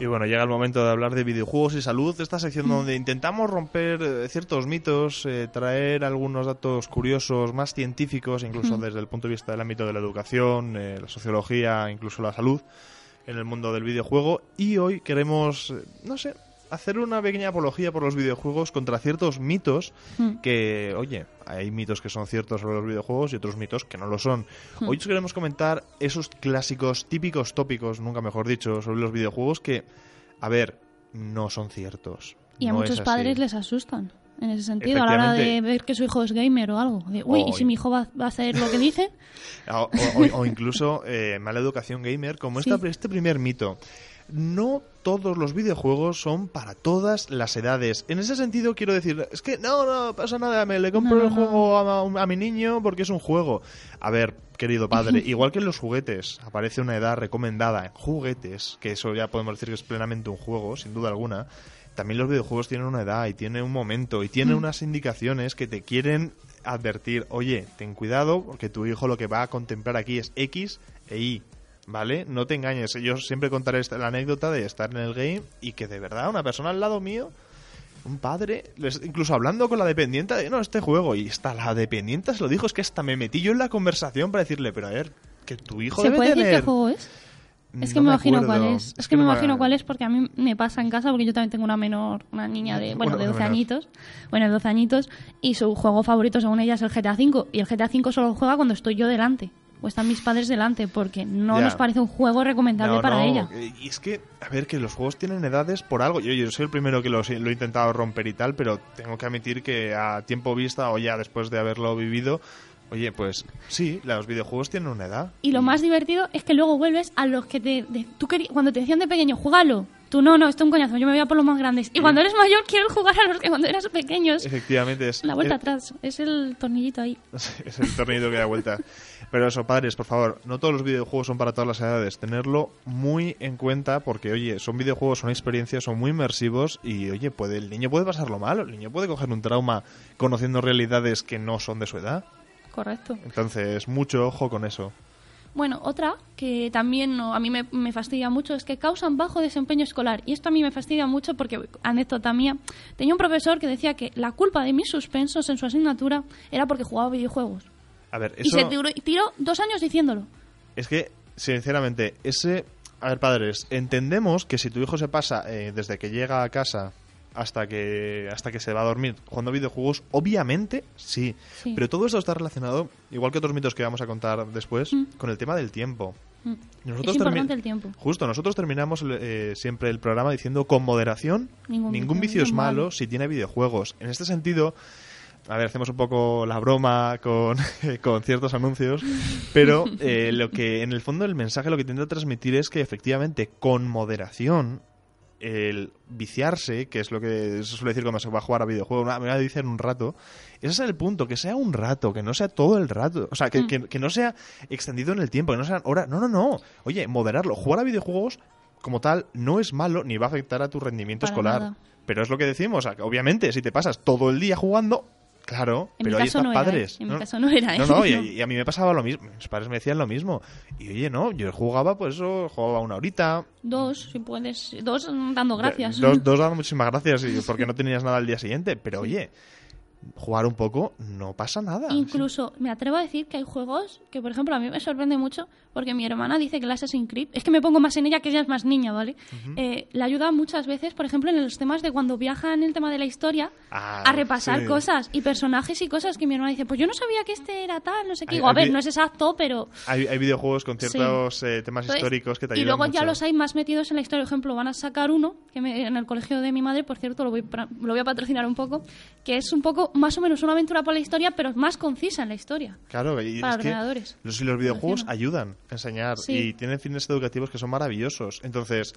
Y bueno, llega el momento de hablar de videojuegos y salud, esta sección donde intentamos romper eh, ciertos mitos, eh, traer algunos datos curiosos, más científicos, incluso desde el punto de vista del ámbito de la educación, eh, la sociología, incluso la salud en el mundo del videojuego. Y hoy queremos, eh, no sé, hacer una pequeña apología por los videojuegos contra ciertos mitos que, oye, hay mitos que son ciertos sobre los videojuegos y otros mitos que no lo son. Hoy os queremos comentar esos clásicos, típicos tópicos, nunca mejor dicho, sobre los videojuegos que, a ver, no son ciertos. Y a muchos padres les asustan. En ese sentido, a la hora de ver que su hijo es gamer o algo. De, Uy, ¿y si mi hijo va, va a hacer lo que dice? O, o- o incluso eh, mala educación gamer, como Sí. esta- este primer mito. No todos los videojuegos son para todas las edades. En ese sentido quiero decir, es que no, no pasa nada, me le compro No, el no, juego a, a mi niño porque es un juego. A ver, querido padre, igual que en los juguetes aparece una edad recomendada en juguetes, que eso ya podemos decir que es plenamente un juego, sin duda alguna. También los videojuegos tienen una edad y tienen un momento y tienen unas indicaciones que te quieren advertir, oye, ten cuidado porque tu hijo lo que va a contemplar aquí es X e Y, ¿vale? No te engañes. Yo siempre contaré esta- la anécdota de estar en el game y que de verdad una persona al lado mío, un padre, les- incluso hablando con la dependiente de, no, este juego, y está la dependiente se lo dijo, es que hasta me metí yo en la conversación para decirle, pero a ver, que tu hijo ¿Se debe puede decir tener... qué juego es? Es que No me imagino acuerdo. cuál es. Es, que, me no imagino cuál es porque a mí me pasa en casa porque yo también tengo una menor, una niña de, bueno, Una- de una 12 menor. añitos. Bueno, de 12 añitos y su juego favorito según ella es el GTA V y el GTA V solo juega cuando estoy yo delante o están mis padres delante porque no nos parece un juego recomendable No, para no, ella. Y es que, a ver, que los juegos tienen edades por algo. Yo, yo soy el primero que los- lo he intentado romper y tal, pero tengo que admitir que a tiempo vista o ya después de haberlo vivido, oye, pues sí, los videojuegos tienen una edad. Y lo más divertido es que luego vuelves a los que te, de- tú querí- cuando te decían de pequeño, jugalo. Tú no, no, esto es un coñazo, yo me voy a por los más grandes. Y cuando eres mayor quieres jugar a los que cuando eras pequeños. Efectivamente, es, La vuelta es- atrás, es el tornillito ahí. es el tornillo que da vuelta. Pero eso, padres, por favor, no todos los videojuegos son para todas las edades. Tenerlo muy en cuenta porque, oye, son videojuegos, son experiencias, son muy inmersivos y, oye, puede, el niño puede pasarlo mal, el niño puede coger un trauma conociendo realidades que no son de su edad. Correcto. Entonces, mucho ojo con eso. Bueno, otra que también no, a mí me, me fastidia mucho es que causan bajo desempeño escolar. Y esto a mí me fastidia mucho porque, anécdota mía, tenía un profesor que decía que la culpa de mis suspensos en su asignatura era porque jugaba videojuegos. A ver, Y eso se tiró, tiró dos años diciéndolo. es que, sinceramente, ese... A ver, padres, entendemos que si tu hijo se pasa eh, desde que llega a casa hasta que hasta que se va a dormir jugando videojuegos, obviamente sí. Sí. Pero todo esto está relacionado, igual que otros mitos que vamos a contar después, con el tema del tiempo. Mm. Nosotros es importante el tiempo. Justo, nosotros terminamos eh, siempre el programa diciendo con moderación, Ningún ningún, vicio vicio es es malo malo. si tiene videojuegos. En este sentido, a ver, hacemos un poco la broma con, con ciertos anuncios, pero eh, lo que en el fondo el mensaje lo que intenta transmitir es que efectivamente con moderación el viciarse, que es lo que se suele decir cuando se va a jugar a videojuegos, "Ah, me voy a viciar un rato, ese es el punto, que sea un rato, que no sea todo el rato, o sea, que, que- que no sea extendido en el tiempo, que no sean horas, no, no, no, oye, moderarlo, jugar a videojuegos como tal no es malo ni va a afectar a tu rendimiento Para escolar, nada. pero es lo que decimos, o sea, que obviamente si te pasas todo el día jugando, claro, En pero mi caso no padres. ¿eh? En mi caso no era, ¿eh? No, no, y, No. y a mí me pasaba lo mismo, mis padres me decían lo mismo, y oye, no, yo jugaba, pues eso, jugaba una horita, Dos, si puedes. Dos dando gracias. Dos, dos dando muchísimas gracias y porque no tenías nada al día siguiente. Pero oye, jugar un poco no pasa nada. Incluso me atrevo a decir que hay juegos que, por ejemplo, a mí me sorprende mucho porque mi hermana dice que el Assassin's Creed, es que me pongo más en ella que ella es más niña, ¿vale? Eh, le ayuda muchas veces, por ejemplo, en los temas de cuando viajan en el tema de la historia, Ah, a repasar sí. cosas y personajes y cosas que mi hermana dice, pues yo no sabía que este era tal, no sé qué. Hay- Digo, a ver, no es exacto, pero... Hay, hay videojuegos con ciertos eh, temas Entonces, históricos que te y ayudan luego ya los hay más metidos en la historia. Por ejemplo, van a sacar uno, que me- en el colegio de mi madre, por cierto, lo voy, lo voy a patrocinar un poco, que es un poco poco, más o menos una aventura por la historia, pero más concisa en la historia. Claro, y Para es que ordenadores. los, videojuegos Funciona. ayudan a enseñar Sí. y tienen fines educativos que son maravillosos. Entonces,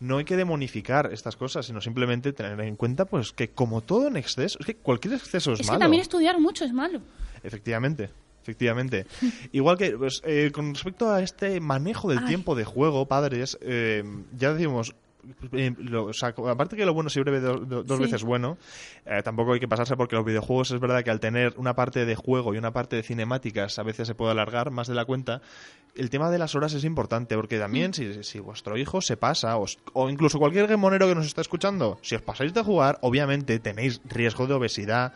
no hay que demonificar estas cosas, sino simplemente tener en cuenta pues que como todo en exceso, es que cualquier exceso es, Es malo. que también estudiar mucho es malo. Efectivamente. Efectivamente. Igual que pues, eh, con respecto a este manejo del Ay. tiempo de juego, padres, eh, ya decimos, eh, lo- o sea, aparte que lo bueno siempre ve do- do- dos Sí. veces bueno, eh, tampoco hay que pasarse porque los videojuegos es verdad que al tener una parte de juego y una parte de cinemáticas a veces se puede alargar más de la cuenta. El tema de las horas es importante porque también Mm. si, si vuestro hijo se pasa os- o incluso cualquier gamonero que nos está escuchando, si os pasáis de jugar, obviamente tenéis riesgo de obesidad,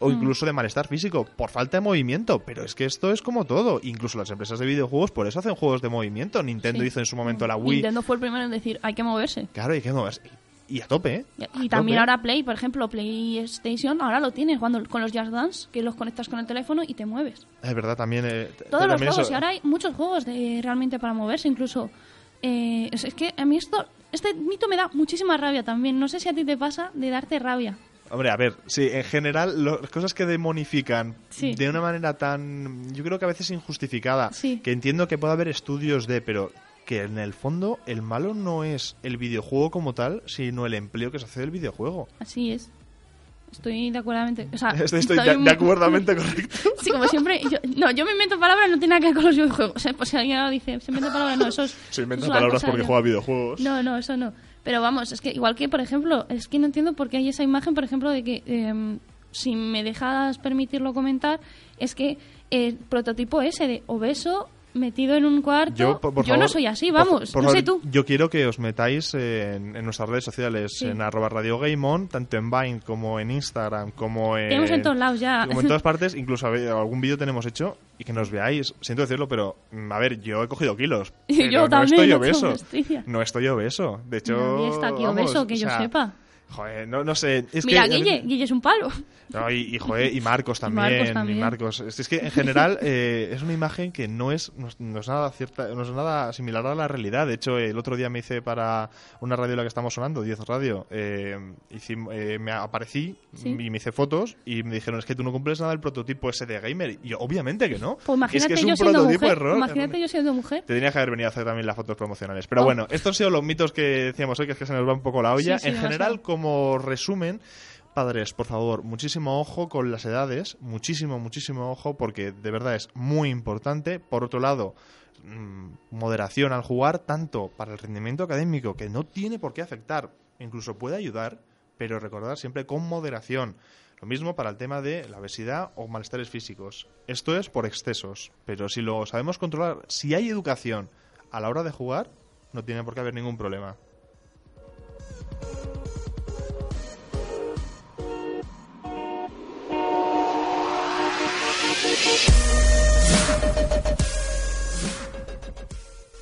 o Mm. incluso de malestar físico por falta de movimiento. Pero es que esto es como todo. Incluso las empresas de videojuegos por eso hacen juegos de movimiento. Nintendo Sí. hizo en su momento la Wii. Nintendo fue el primero en decir, hay que moverse. Claro, y que es- y a tope, ¿eh? Y, A también tope. ahora Play, por ejemplo, PlayStation, ahora lo tienes cuando con los Just Dance, que los conectas con el teléfono y te mueves. Es verdad, también. eh, Todos los juegos, eso- y ahora hay muchos juegos de realmente para moverse, incluso. eh, es, es que a mí esto, este mito me da muchísima rabia también. No sé si a ti te pasa de darte rabia. Hombre, a ver, sí, en general, lo- las cosas que demonifican Sí. de una manera tan. Yo creo que a veces injustificada. Sí. Que entiendo que puede haber estudios de, pero que en el fondo el malo no es el videojuego como tal, sino el empleo que se hace del videojuego. Así es. Estoy de acuerdamente. O sea, Estoy, estoy de, muy- de acuerdamente correcto. Sí, como siempre. Yo, no, yo me invento palabras, no tiene nada que ver con los videojuegos. O sea, pues si alguien dice, se inventa palabras, no, eso es. Se inventa es palabras cosa porque de- juega videojuegos. No, no, eso no. Pero vamos, es que igual que, por ejemplo, es que no entiendo por qué hay esa imagen, por ejemplo, de que, eh, si me dejas permitirlo comentar, es que el prototipo ese de obeso metido en un cuarto, Yo, por, por no favor, soy así, vamos, por no sé tú. Yo quiero que os metáis en, en nuestras redes sociales, Sí. en arroba Radio Game On, tanto en Vine como en Instagram, como en... Tenemos en todos lados ya. Como en todas partes, incluso a ver, algún vídeo tenemos hecho y que nos veáis. Siento decirlo, pero mm, a ver, yo he cogido kilos. Yo no también, estoy obeso. No estoy obeso. De hecho. Nadie está aquí vamos, obeso, que o yo sea, sepa. Joder, no, no sé. Es Mira, que, Guille, Guille es un palo. No, y, y, joder, y Marcos también. Marcos también. y Marcos. Es, es que en general eh, es una imagen que no es, no, no es nada cierta, no es nada similar a la realidad. De hecho, el otro día me hice para una radio en la que estamos sonando, 10 Radio, eh, hicim- eh, me aparecí Sí. y me hice fotos y me dijeron, es que tú no cumples nada del prototipo ese de gamer. Y yo, obviamente que no. Pues imagínate es que es yo un siendo prototipo mujer. error. Imagínate yo siendo mujer. Te tenías que haber venido a hacer también las fotos promocionales. Pero Oh. bueno, estos han sido los mitos que decíamos hoy, que es que se nos va un poco la olla. Sí, sí, en general, como resumen, padres, por favor, muchísimo ojo con las edades, muchísimo, muchísimo ojo, porque de verdad es muy importante. Por otro lado, mm, moderación al jugar, tanto para el rendimiento académico, que no tiene por qué afectar, incluso puede ayudar, pero recordar siempre con moderación. Lo mismo para el tema de la obesidad o malestares físicos. Esto es por excesos, pero si lo sabemos controlar, si hay educación a la hora de jugar, no tiene por qué haber ningún problema.